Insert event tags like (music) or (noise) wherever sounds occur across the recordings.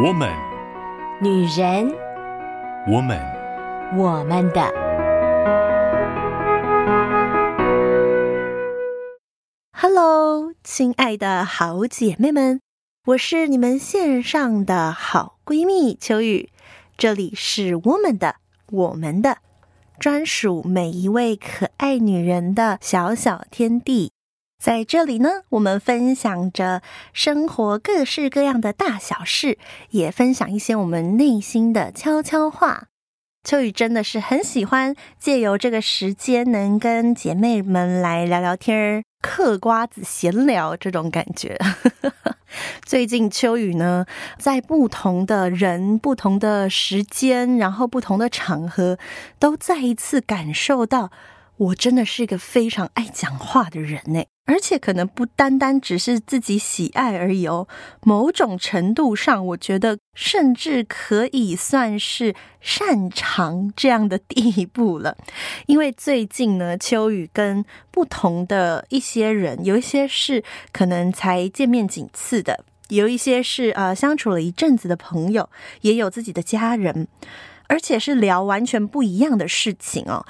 我们，女人，我们，我们的。Hello，亲爱的好姐妹们，我是你们线上的好闺蜜秋雨，这里是我们的，我们的，专属每一位可爱女人的小小天地。在这里呢，我们分享着生活各式各样的大小事，也分享一些我们内心的悄悄话。秋雨真的是很喜欢借由这个时间，能跟姐妹们来聊聊天、嗑瓜子、闲聊这种感觉。(laughs) 最近秋雨呢，在不同的人、不同的时间，然后不同的场合，都再一次感受到，我真的是一个非常爱讲话的人呢。而且可能不单单只是自己喜爱而已哦，某种程度上，我觉得甚至可以算是擅长这样的地步了。因为最近呢，秋雨跟不同的一些人，有一些是可能才见面几次的，有一些是呃相处了一阵子的朋友，也有自己的家人。而且是聊完全不一样的事情哦，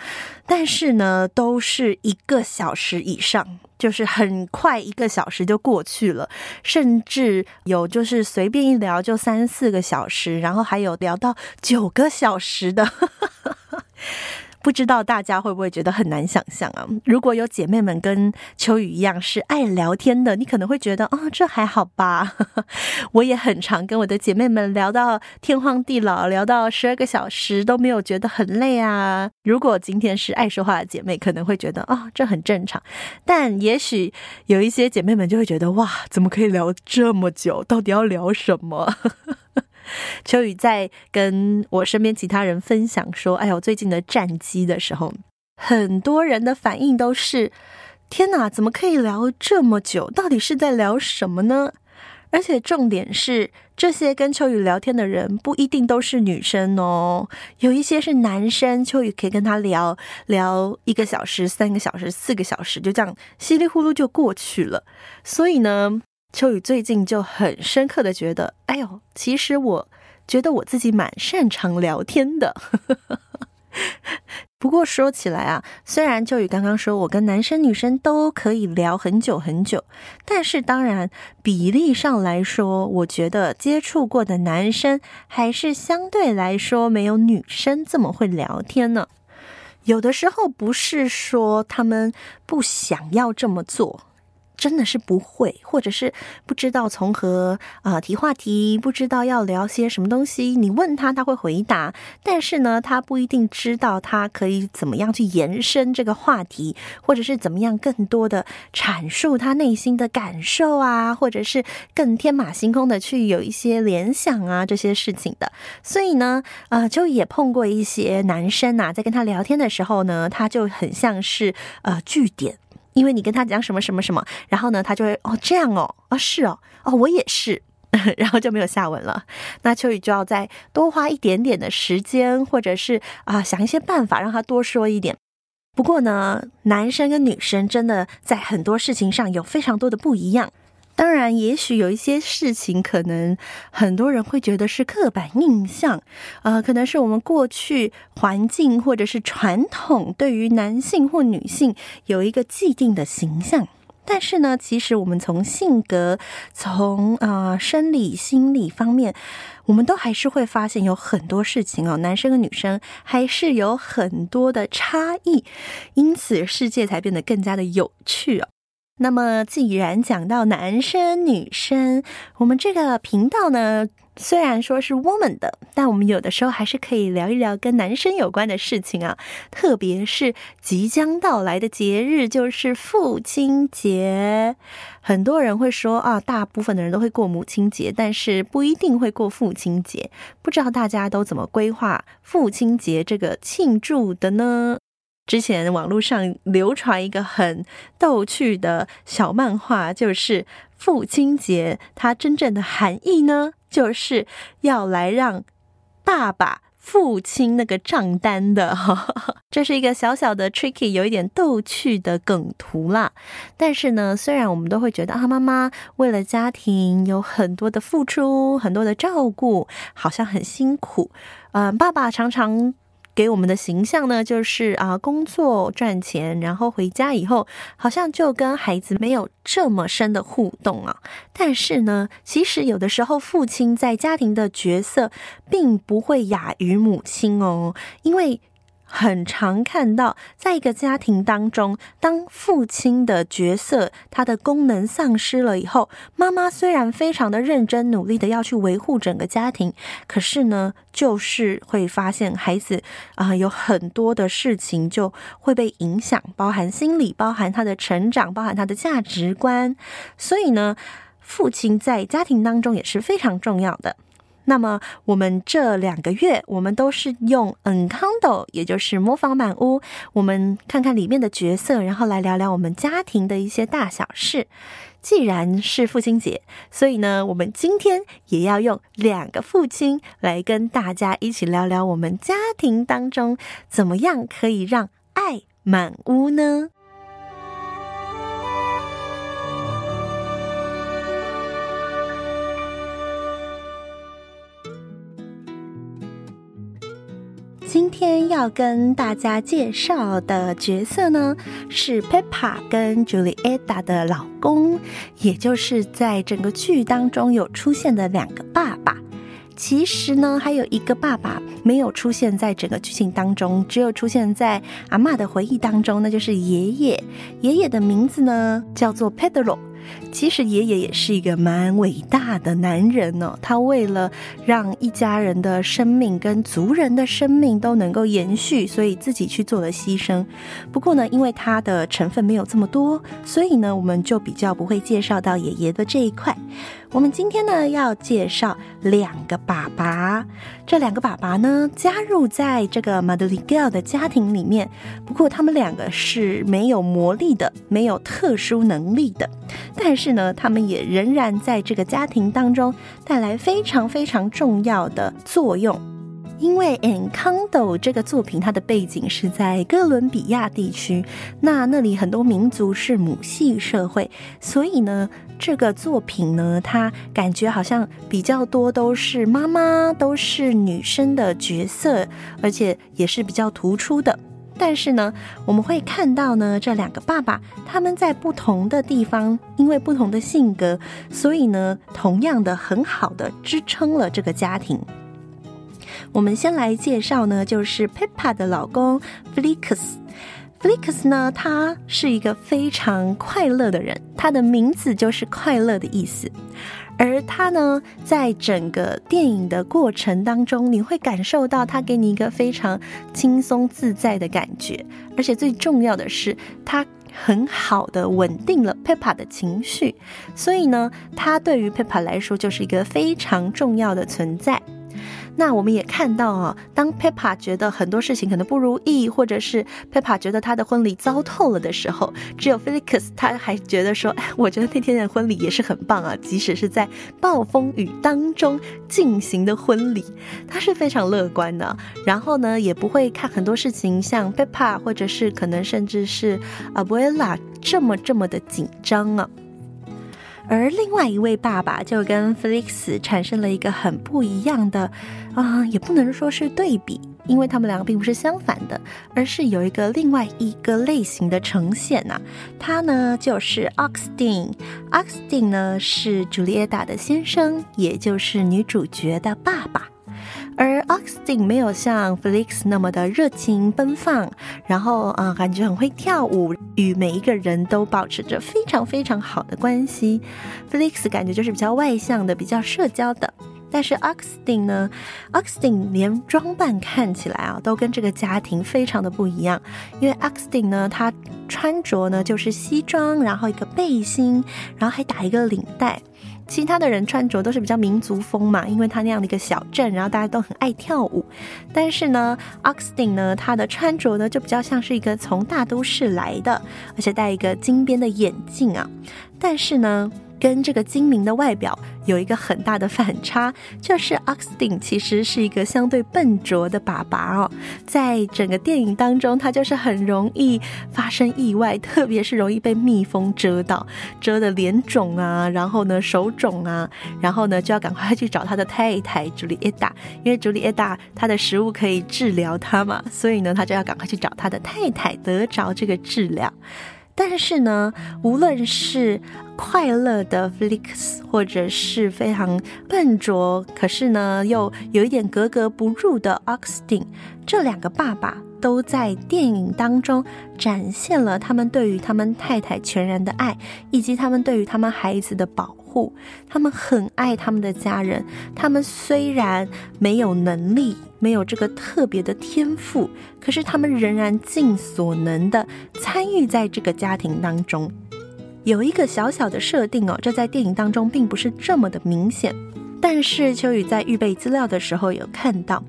但是呢，都是一个小时以上，就是很快一个小时就过去了，甚至有就是随便一聊就三四个小时，然后还有聊到九个小时的。不知道大家会不会觉得很难想象啊？如果有姐妹们跟秋雨一样是爱聊天的，你可能会觉得啊、哦，这还好吧。(laughs) 我也很常跟我的姐妹们聊到天荒地老，聊到十二个小时都没有觉得很累啊。如果今天是爱说话的姐妹，可能会觉得啊、哦，这很正常。但也许有一些姐妹们就会觉得哇，怎么可以聊这么久？到底要聊什么？(laughs) (laughs) 秋雨在跟我身边其他人分享说：“哎呦，最近的战绩的时候，很多人的反应都是：天哪，怎么可以聊这么久？到底是在聊什么呢？而且重点是，这些跟秋雨聊天的人不一定都是女生哦，有一些是男生。秋雨可以跟他聊聊一个小时、三个小时、四个小时，就这样稀里糊涂就过去了。所以呢。”秋雨最近就很深刻的觉得，哎呦，其实我觉得我自己蛮擅长聊天的。(laughs) 不过说起来啊，虽然秋雨刚刚说我跟男生女生都可以聊很久很久，但是当然比例上来说，我觉得接触过的男生还是相对来说没有女生这么会聊天呢。有的时候不是说他们不想要这么做。真的是不会，或者是不知道从何啊、呃、提话题，不知道要聊些什么东西。你问他，他会回答，但是呢，他不一定知道他可以怎么样去延伸这个话题，或者是怎么样更多的阐述他内心的感受啊，或者是更天马行空的去有一些联想啊这些事情的。所以呢，呃，就也碰过一些男生呐、在跟他聊天的时候呢，他就很像是呃据点。因为你跟他讲什么什么什么，然后呢，他就会哦这样哦，啊是哦，哦我也是，(laughs) 然后就没有下文了。那秋雨就要再多花一点点的时间，或者是啊想一些办法让他多说一点。不过呢，男生跟女生真的在很多事情上有非常多的不一样。当然，也许有一些事情，可能很多人会觉得是刻板印象，呃，可能是我们过去环境或者是传统对于男性或女性有一个既定的形象。但是呢，其实我们从性格、从啊、呃、生理、心理方面，我们都还是会发现有很多事情哦，男生和女生还是有很多的差异，因此世界才变得更加的有趣哦。那么，既然讲到男生女生，我们这个频道呢，虽然说是 woman 的，但我们有的时候还是可以聊一聊跟男生有关的事情啊。特别是即将到来的节日，就是父亲节。很多人会说啊，大部分的人都会过母亲节，但是不一定会过父亲节。不知道大家都怎么规划父亲节这个庆祝的呢？之前网络上流传一个很逗趣的小漫画，就是父亲节，它真正的含义呢，就是要来让爸爸父亲那个账单的。(laughs) 这是一个小小的 tricky，有一点逗趣的梗图啦。但是呢，虽然我们都会觉得啊，妈妈为了家庭有很多的付出，很多的照顾，好像很辛苦。嗯、爸爸常常。给我们的形象呢，就是啊，工作赚钱，然后回家以后，好像就跟孩子没有这么深的互动啊。但是呢，其实有的时候，父亲在家庭的角色并不会亚于母亲哦，因为。很常看到，在一个家庭当中，当父亲的角色他的功能丧失了以后，妈妈虽然非常的认真努力的要去维护整个家庭，可是呢，就是会发现孩子啊、有很多的事情就会被影响，包含心理，包含他的成长，包含他的价值观。所以呢，父亲在家庭当中也是非常重要的。那么我们这两个月，我们都是用 Encanto，也就是魔法满屋。我们看看里面的角色，然后来聊聊我们家庭的一些大小事。既然是父亲节，所以呢，我们今天也要用两个父亲来跟大家一起聊聊我们家庭当中怎么样可以让爱满屋呢？今天要跟大家介绍的角色呢，是 Peppa 跟 Julieta 的老公，也就是在整个剧当中有出现的两个爸爸。其实呢，还有一个爸爸没有出现在整个剧情当中，只有出现在阿嬷的回忆当中，那就是爷爷。爷爷的名字呢，叫做 Pedro。其实爷爷也是一个蛮伟大的男人哦，他为了让一家人的生命跟族人的生命都能够延续，所以自己去做了牺牲。不过呢，因为他的成分没有这么多，所以呢，我们就比较不会介绍到爷爷的这一块。我们今天呢，要介绍两个爸爸，这两个爸爸呢，加入在这个 Madrigal 的家庭里面。不过他们两个是没有魔力的，没有特殊能力的。但是呢，他们也仍然在这个家庭当中带来非常非常重要的作用。因为《Encanto》这个作品，它的背景是在哥伦比亚地区，那那里很多民族是母系社会，所以呢。这个作品呢，它感觉好像比较多都是妈妈，都是女生的角色，而且也是比较突出的。但是呢，我们会看到呢，这两个爸爸他们在不同的地方，因为不同的性格，所以呢，同样的很好的支撑了这个家庭。我们先来介绍呢，就是 Peppa 的老公 Felix。Felix 呢，他是一个非常快乐的人，他的名字就是快乐的意思。而他呢，在整个电影的过程当中，你会感受到他给你一个非常轻松自在的感觉，而且最重要的是，他很好的稳定了 Peppa 的情绪，所以呢，他对于 Peppa 来说就是一个非常重要的存在。那我们也看到啊，当 Peppa 觉得很多事情可能不如意，或者是 Peppa 觉得她的婚礼糟透了的时候，只有 Felix 他还觉得说，哎，(laughs) 我觉得那天的婚礼也是很棒啊，即使是在暴风雨当中进行的婚礼，他是非常乐观的。然后呢，也不会看很多事情像 Peppa 或者是可能甚至是 Abuela 这么这么的紧张啊。而另外一位爸爸就跟 Felix 产生了一个很不一样的，啊、也不能说是对比，因为他们两个并不是相反的，而是有一个另外一个类型的呈现呐、他呢就是 Augustine，Augustine 呢是 Julia 的先生，也就是女主角的爸爸。而 Austin 没有像 Felix 那么的热情奔放，然后啊、感觉很会跳舞，与每一个人都保持着非常非常好的关系。Felix 感觉就是比较外向的，比较社交的。但是 Austin 呢，Austin 连装扮看起来啊，都跟这个家庭非常的不一样。因为 Austin 呢，他穿着呢就是西装，然后一个背心，然后还打一个领带。其他的人穿着都是比较民族风嘛，因为他那样的一个小镇，然后大家都很爱跳舞。但是呢，Oxton 呢，他的穿着呢就比较像是一个从大都市来的，而且戴一个金边的眼镜啊。但是呢，跟这个精明的外表有一个很大的反差，就是 Augustine 其实是一个相对笨拙的爸爸哦，在整个电影当中，他就是很容易发生意外，特别是容易被蜜蜂蛰到，蛰得脸肿啊，然后呢手肿啊，然后呢就要赶快去找他的太太朱丽叶达，因为朱丽叶达他的食物可以治疗他嘛，所以呢他就要赶快去找他的太太得着这个治疗。但是呢，无论是快乐的 Felix，或者是非常笨拙，可是呢又有一点格格不入的 Austin，这两个爸爸都在电影当中展现了他们对于他们太太全然的爱，以及他们对于他们孩子的保护。他们很爱他们的家人，他们虽然没有能力。没有这个特别的天赋，可是他们仍然尽所能的参与在这个家庭当中。有一个小小的设定哦，这在电影当中并不是这么的明显，但是秋雨在预备资料的时候有看到，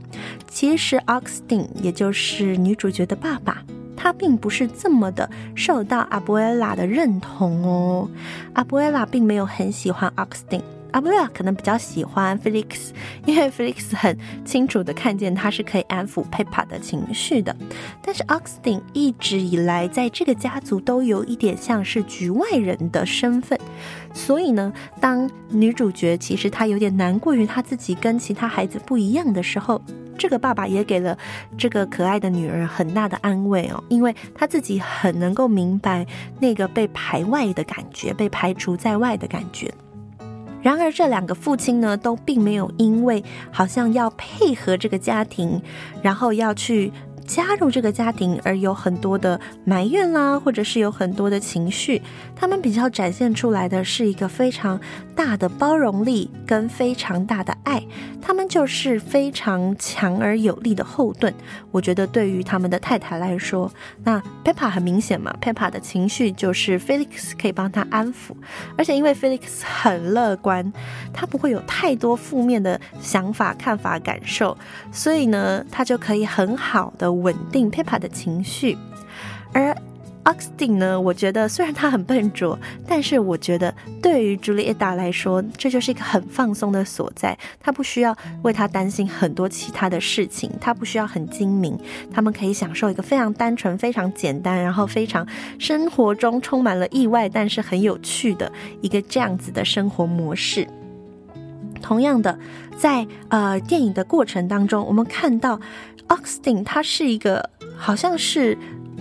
其实 Oxton 也就是女主角的爸爸，他并不是这么的受到阿布埃拉的认同哦，阿布埃拉并没有很喜欢 Augustine。阿布拉可能比较喜欢 Felix，因为 Felix 很清楚的看见他是可以安抚 Pepa 的情绪的。但是 Augustine 一直以来在这个家族都有一点像是局外人的身份，所以呢，当女主角其实她有点难过于她自己跟其他孩子不一样的时候，这个爸爸也给了这个可爱的女儿很大的安慰哦，因为他自己很能够明白那个被排外的感觉，被排除在外的感觉。然而，这两个父亲呢，都并没有因为好像要配合这个家庭，然后要去。加入这个家庭而有很多的埋怨啦，或者是有很多的情绪，他们比较展现出来的是一个非常大的包容力跟非常大的爱，他们就是非常强而有力的后盾。我觉得对于他们的太太来说，那 Peppa 很明显嘛，Peppa 的情绪就是 Felix 可以帮他安抚，而且因为 Felix 很乐观，他不会有太多负面的想法、看法、感受，所以呢，他就可以很好的。稳定 Peppa 的情绪，而 Augustine 呢，我觉得虽然他很笨拙，但是我觉得对于朱丽叶达来说，这就是一个很放松的所在。他不需要为他担心很多其他的事情，他不需要很精明，他们可以享受一个非常单纯、非常简单，然后非常生活中充满了意外，但是很有趣的一个这样子的生活模式。同样的，在呃电影的过程当中，我们看到。Augustine 他是一个，好像是，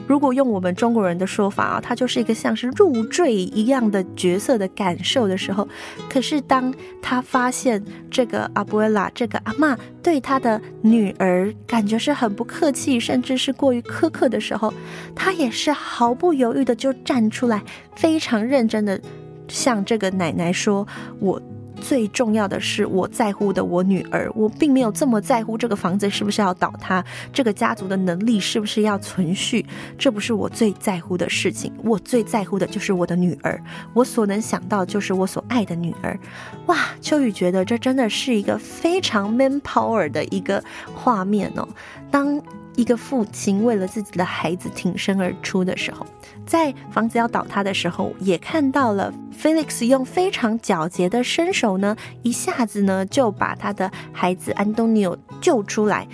如果用我们中国人的说法啊，他就是一个像是入赘一样的角色的感受的时候，可是当他发现这个阿布拉这个阿嬷对他的女儿感觉是很不客气，甚至是过于苛刻的时候，他也是毫不犹豫的就站出来，非常认真的向这个奶奶说：“我。”最重要的是，我在乎的我女儿，我并没有这么在乎这个房子是不是要倒塌，这个家族的能力是不是要存续，这不是我最在乎的事情。我最在乎的就是我的女儿，我所能想到就是我所爱的女儿。哇，秋雨觉得这真的是一个非常 man power 的一个画面哦。当一个父亲为了自己的孩子挺身而出的时候，在房子要倒塌的时候，也看到了 Felix 用非常矫捷的身手呢，一下子呢就把他的孩子安东尼奥救出来。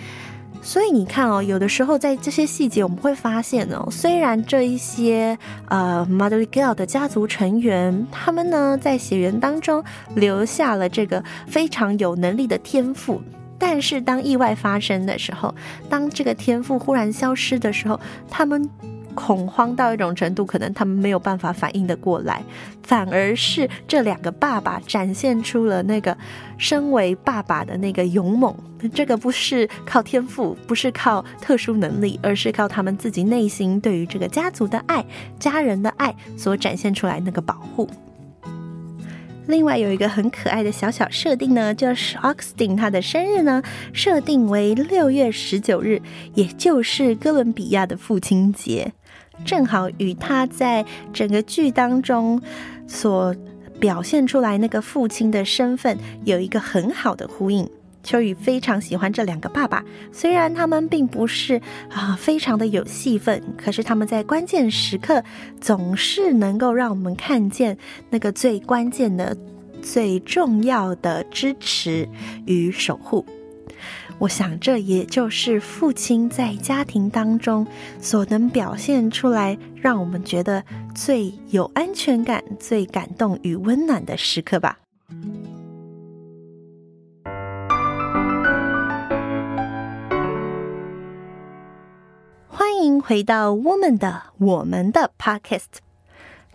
所以你看哦，有的时候在这些细节我们会发现哦，虽然这一些呃 Madrigal 的家族成员，他们呢在血缘当中留下了这个非常有能力的天赋。但是当意外发生的时候，当这个天赋忽然消失的时候，他们恐慌到一种程度，可能他们没有办法反应得过来，反而是这两个爸爸展现出了那个身为爸爸的那个勇猛。这个不是靠天赋，不是靠特殊能力，而是靠他们自己内心对于这个家族的爱、家人的爱所展现出来那个保护。另外有一个很可爱的小小设定呢，就是 Austin 他的生日呢设定为六月十九日，也就是哥伦比亚的父亲节，正好与他在整个剧当中所表现出来那个父亲的身份有一个很好的呼应。秋雨非常喜欢这两个爸爸，虽然他们并不是啊非常的有戏份，可是他们在关键时刻总是能够让我们看见那个最关键的、最重要的支持与守护。我想，这也就是父亲在家庭当中所能表现出来，让我们觉得最有安全感、最感动与温暖的时刻吧。回到我们的我们的 Podcast。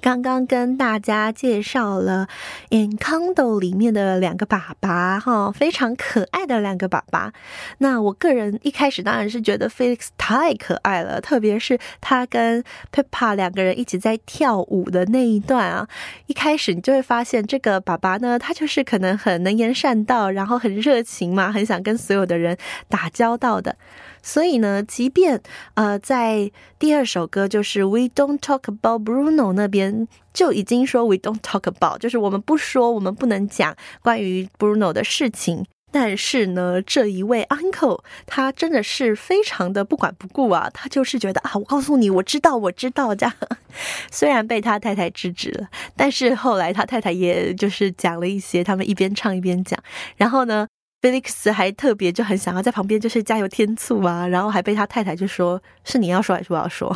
刚刚跟大家介绍了《Encanto》里面的两个爸爸，哈，非常可爱的两个爸爸。那我个人一开始当然是觉得 Felix 太可爱了，特别是他跟 Pepa 两个人一起在跳舞的那一段啊。一开始你就会发现，这个爸爸呢，他就是可能很能言善道，然后很热情嘛，很想跟所有的人打交道的。所以呢，即便呃，在第二首歌就是 We Don't Talk About Bruno 那边就已经说 We Don't Talk About，就是我们不说，我们不能讲关于 Bruno 的事情。但是呢，这一位 Uncle 他真的是非常的不管不顾啊，他就是觉得啊，我告诉你，我知道，我知道这样。(laughs) 虽然被他太太制止了，但是后来他太太也就是讲了一些，他们一边唱一边讲，然后呢。Felix 还特别就很想要在旁边就是加油添醋啊，然后还被他太太就说：“是你要说还是我要说？”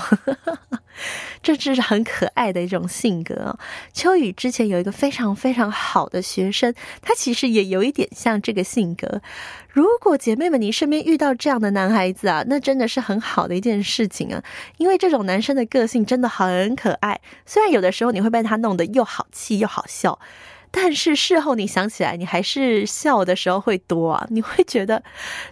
(laughs) 这就是很可爱的一种性格。秋雨之前有一个非常非常好的学生，他其实也有一点像这个性格。如果姐妹们你身边遇到这样的男孩子啊，那真的是很好的一件事情啊，因为这种男生的个性真的很可爱。虽然有的时候你会被他弄得又好气又好笑。但是事后你想起来，你还是笑的时候会多啊，你会觉得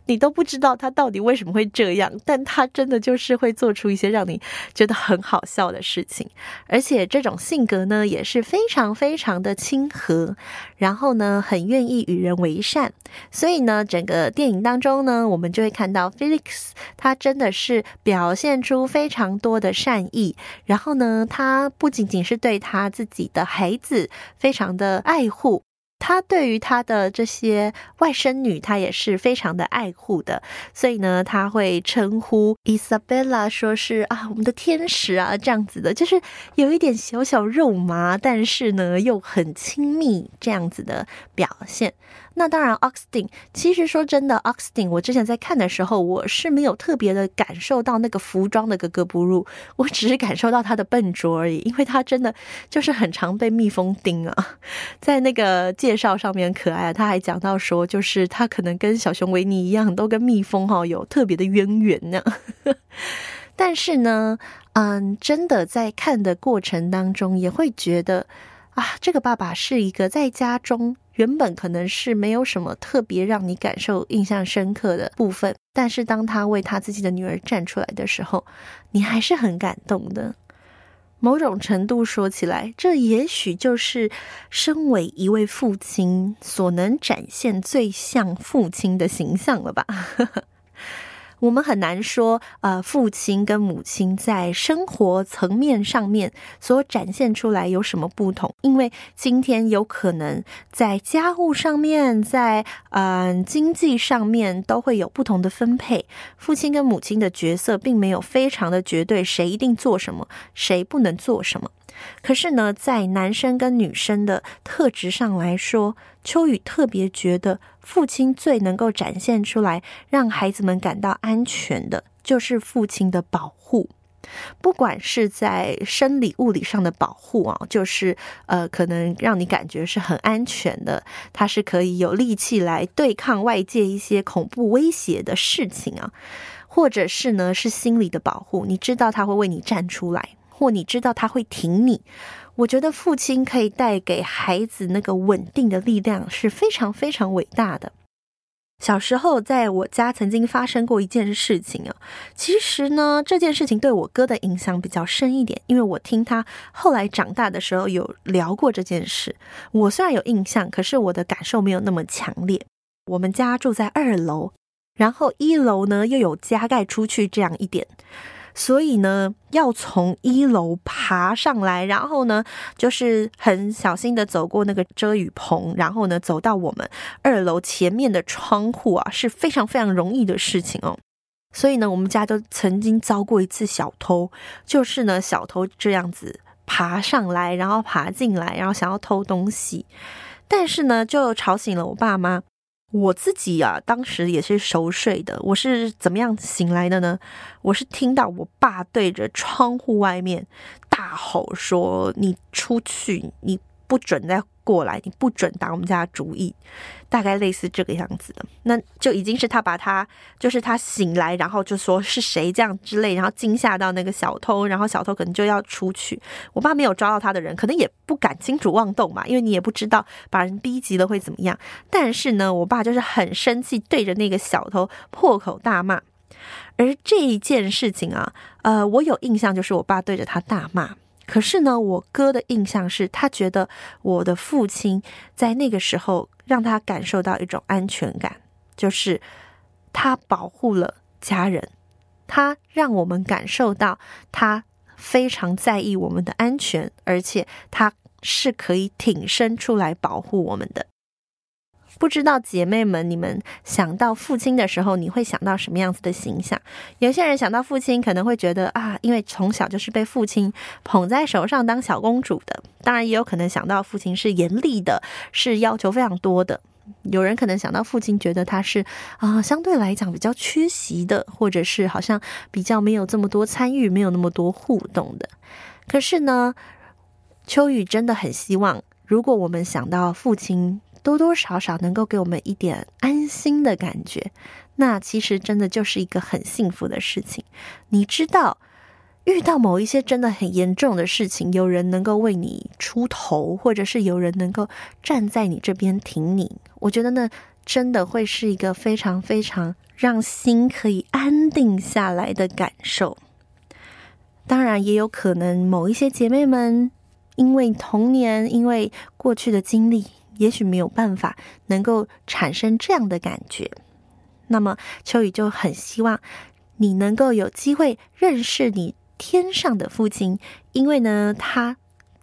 你都不知道他到底为什么会这样，但他真的就是会做出一些让你觉得很好笑的事情，而且这种性格呢也是非常非常的亲和，然后呢很愿意与人为善，所以呢整个电影当中呢，我们就会看到 Felix 他真的是表现出非常多的善意，然后呢他不仅仅是对他自己的孩子非常的爱。爱护他，对于他的这些外甥女，他也是非常的爱护的。所以呢，他会称呼 Isabella 说是啊，我们的天使啊，这样子的，就是有一点小小肉麻，但是呢又很亲密这样子的表现。那当然，Oxton，其实说真的，Oxton，我之前在看的时候，我是没有特别的感受到那个服装的格格不入，(laughs) 我只是感受到他的笨拙而已，因为他真的就是很常被蜜蜂叮啊。(laughs) 在那个介绍上面可爱，他还讲到说，就是他可能跟小熊维尼一样，都跟蜜蜂哈有特别的渊源呢。(laughs) 但是呢，嗯，真的在看的过程当中，也会觉得啊，这个爸爸是一个在家中。原本可能是没有什么特别让你感受印象深刻的部分，但是当他为他自己的女儿站出来的时候，你还是很感动的。某种程度说起来，这也许就是身为一位父亲所能展现最像父亲的形象了吧。我们很难说，呃，父亲跟母亲在生活层面上面所展现出来有什么不同？因为今天有可能在家务上面，在嗯、经济上面都会有不同的分配。父亲跟母亲的角色并没有非常的绝对，谁一定做什么，谁不能做什么。可是呢，在男生跟女生的特质上来说，秋雨特别觉得，父亲最能够展现出来，让孩子们感到安全的，就是父亲的保护。不管是在生理、物理上的保护啊，就是呃，可能让你感觉是很安全的，他是可以有力气来对抗外界一些恐怖威胁的事情啊，或者是呢，是心理的保护，你知道他会为你站出来。或你知道他会挺你，我觉得父亲可以带给孩子那个稳定的力量是非常非常伟大的。小时候在我家曾经发生过一件事情啊，其实呢，这件事情对我哥的影响比较深一点，因为我听他后来长大的时候有聊过这件事。我虽然有印象，可是我的感受没有那么强烈。我们家住在二楼，然后一楼呢又有加盖出去这样一点。所以呢，要从一楼爬上来，然后呢，就是很小心的走过那个遮雨棚，然后呢，走到我们二楼前面的窗户啊，是非常非常容易的事情哦。所以呢，我们家就曾经遭过一次小偷，就是呢，小偷这样子爬上来，然后爬进来，然后想要偷东西，但是呢，就吵醒了我爸妈。我自己啊，当时也是熟睡的。我是怎么样醒来的呢？我是听到我爸对着窗户外面大吼说：“你出去，你不准再。”过来，你不准打我们家的主意，大概类似这个样子的，那就已经是他把他，就是他醒来，然后就说是谁这样之类，然后惊吓到那个小偷，然后小偷可能就要出去。我爸没有抓到他的人，可能也不敢轻举妄动嘛，因为你也不知道把人逼急了会怎么样。但是呢，我爸就是很生气，对着那个小偷破口大骂。而这一件事情啊，呃，我有印象，就是我爸对着他大骂。可是呢，我哥的印象是他觉得我的父亲在那个时候让他感受到一种安全感，就是他保护了家人，他让我们感受到他非常在意我们的安全，而且他是可以挺身出来保护我们的。不知道姐妹们，你们想到父亲的时候，你会想到什么样子的形象？有些人想到父亲，可能会觉得啊，因为从小就是被父亲捧在手上当小公主的。当然，也有可能想到父亲是严厉的，是要求非常多的。有人可能想到父亲，觉得他是啊，相对来讲比较缺席的，或者是好像比较没有这么多参与，没有那么多互动的。可是呢，秋雨真的很希望，如果我们想到父亲。多多少少能够给我们一点安心的感觉，那其实真的就是一个很幸福的事情。你知道，遇到某一些真的很严重的事情，有人能够为你出头，或者是有人能够站在你这边挺你，我觉得那真的会是一个非常非常让心可以安定下来的感受。当然，也有可能某一些姐妹们因为童年，因为过去的经历。也许没有办法能够产生这样的感觉，那么秋雨就很希望你能够有机会认识你天上的父亲，因为呢，他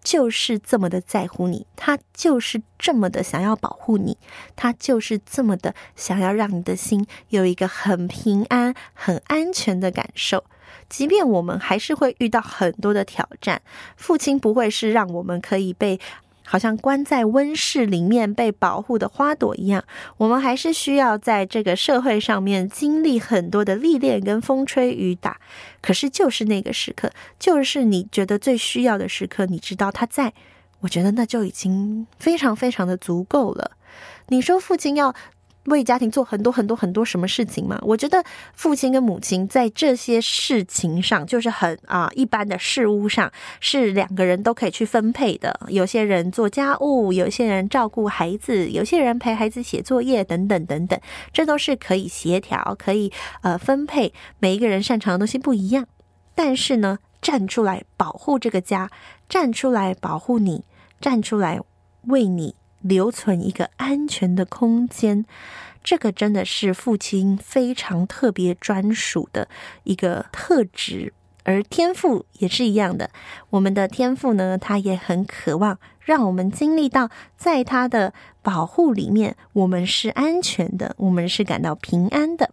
就是这么的在乎你，他就是这么的想要保护你，他就是这么的想要让你的心有一个很平安、很安全的感受。即便我们还是会遇到很多的挑战，父亲不会是让我们可以被。好像关在温室里面被保护的花朵一样，我们还是需要在这个社会上面经历很多的历练跟风吹雨打。可是就是那个时刻，就是你觉得最需要的时刻，你知道他在，我觉得那就已经非常非常的足够了。你说父亲要。为家庭做很多很多很多什么事情嘛？我觉得父亲跟母亲在这些事情上，就是很啊一般的事物上，是两个人都可以去分配的。有些人做家务，有些人照顾孩子，有些人陪孩子写作业，等等等等，这都是可以协调、可以呃分配。每一个人擅长的东西不一样，但是呢，站出来保护这个家，站出来保护你，站出来为你。留存一个安全的空间，这个真的是父亲非常特别专属的一个特质。而天赋也是一样的，我们的天赋呢，他也很渴望让我们经历到，在他的保护里面，我们是安全的，我们是感到平安的。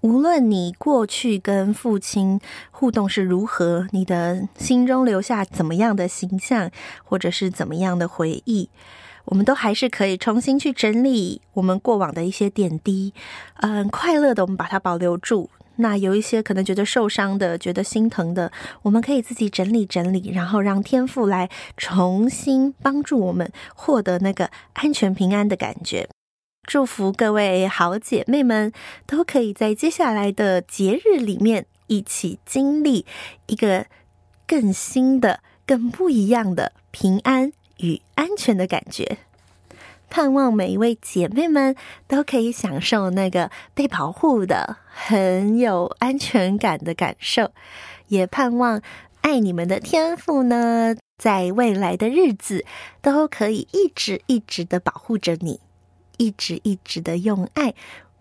无论你过去跟父亲互动是如何，你的心中留下怎么样的形象，或者是怎么样的回忆。我们都还是可以重新去整理我们过往的一些点滴，嗯，快乐的我们把它保留住。那有一些可能觉得受伤的、觉得心疼的，我们可以自己整理整理，然后让天父来重新帮助我们获得那个安全平安的感觉。祝福各位好姐妹们都可以在接下来的节日里面一起经历一个更新的、更不一样的平安。与安全的感觉，盼望每一位姐妹们都可以享受那个被保护的、很有安全感的感受。也盼望爱你们的天赋呢，在未来的日子都可以一直一直的保护着你，一直一直的用爱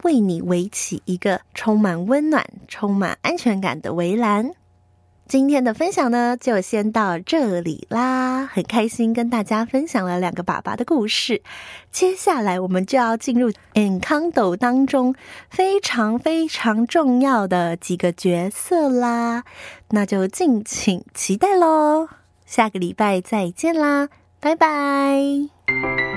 为你围起一个充满温暖、充满安全感的围栏。今天的分享呢，就先到这里啦。很开心跟大家分享了两个爸爸的故事。接下来我们就要进入 Encanto 当中非常非常重要的几个角色啦，那就敬请期待喽。下个礼拜再见啦，拜拜。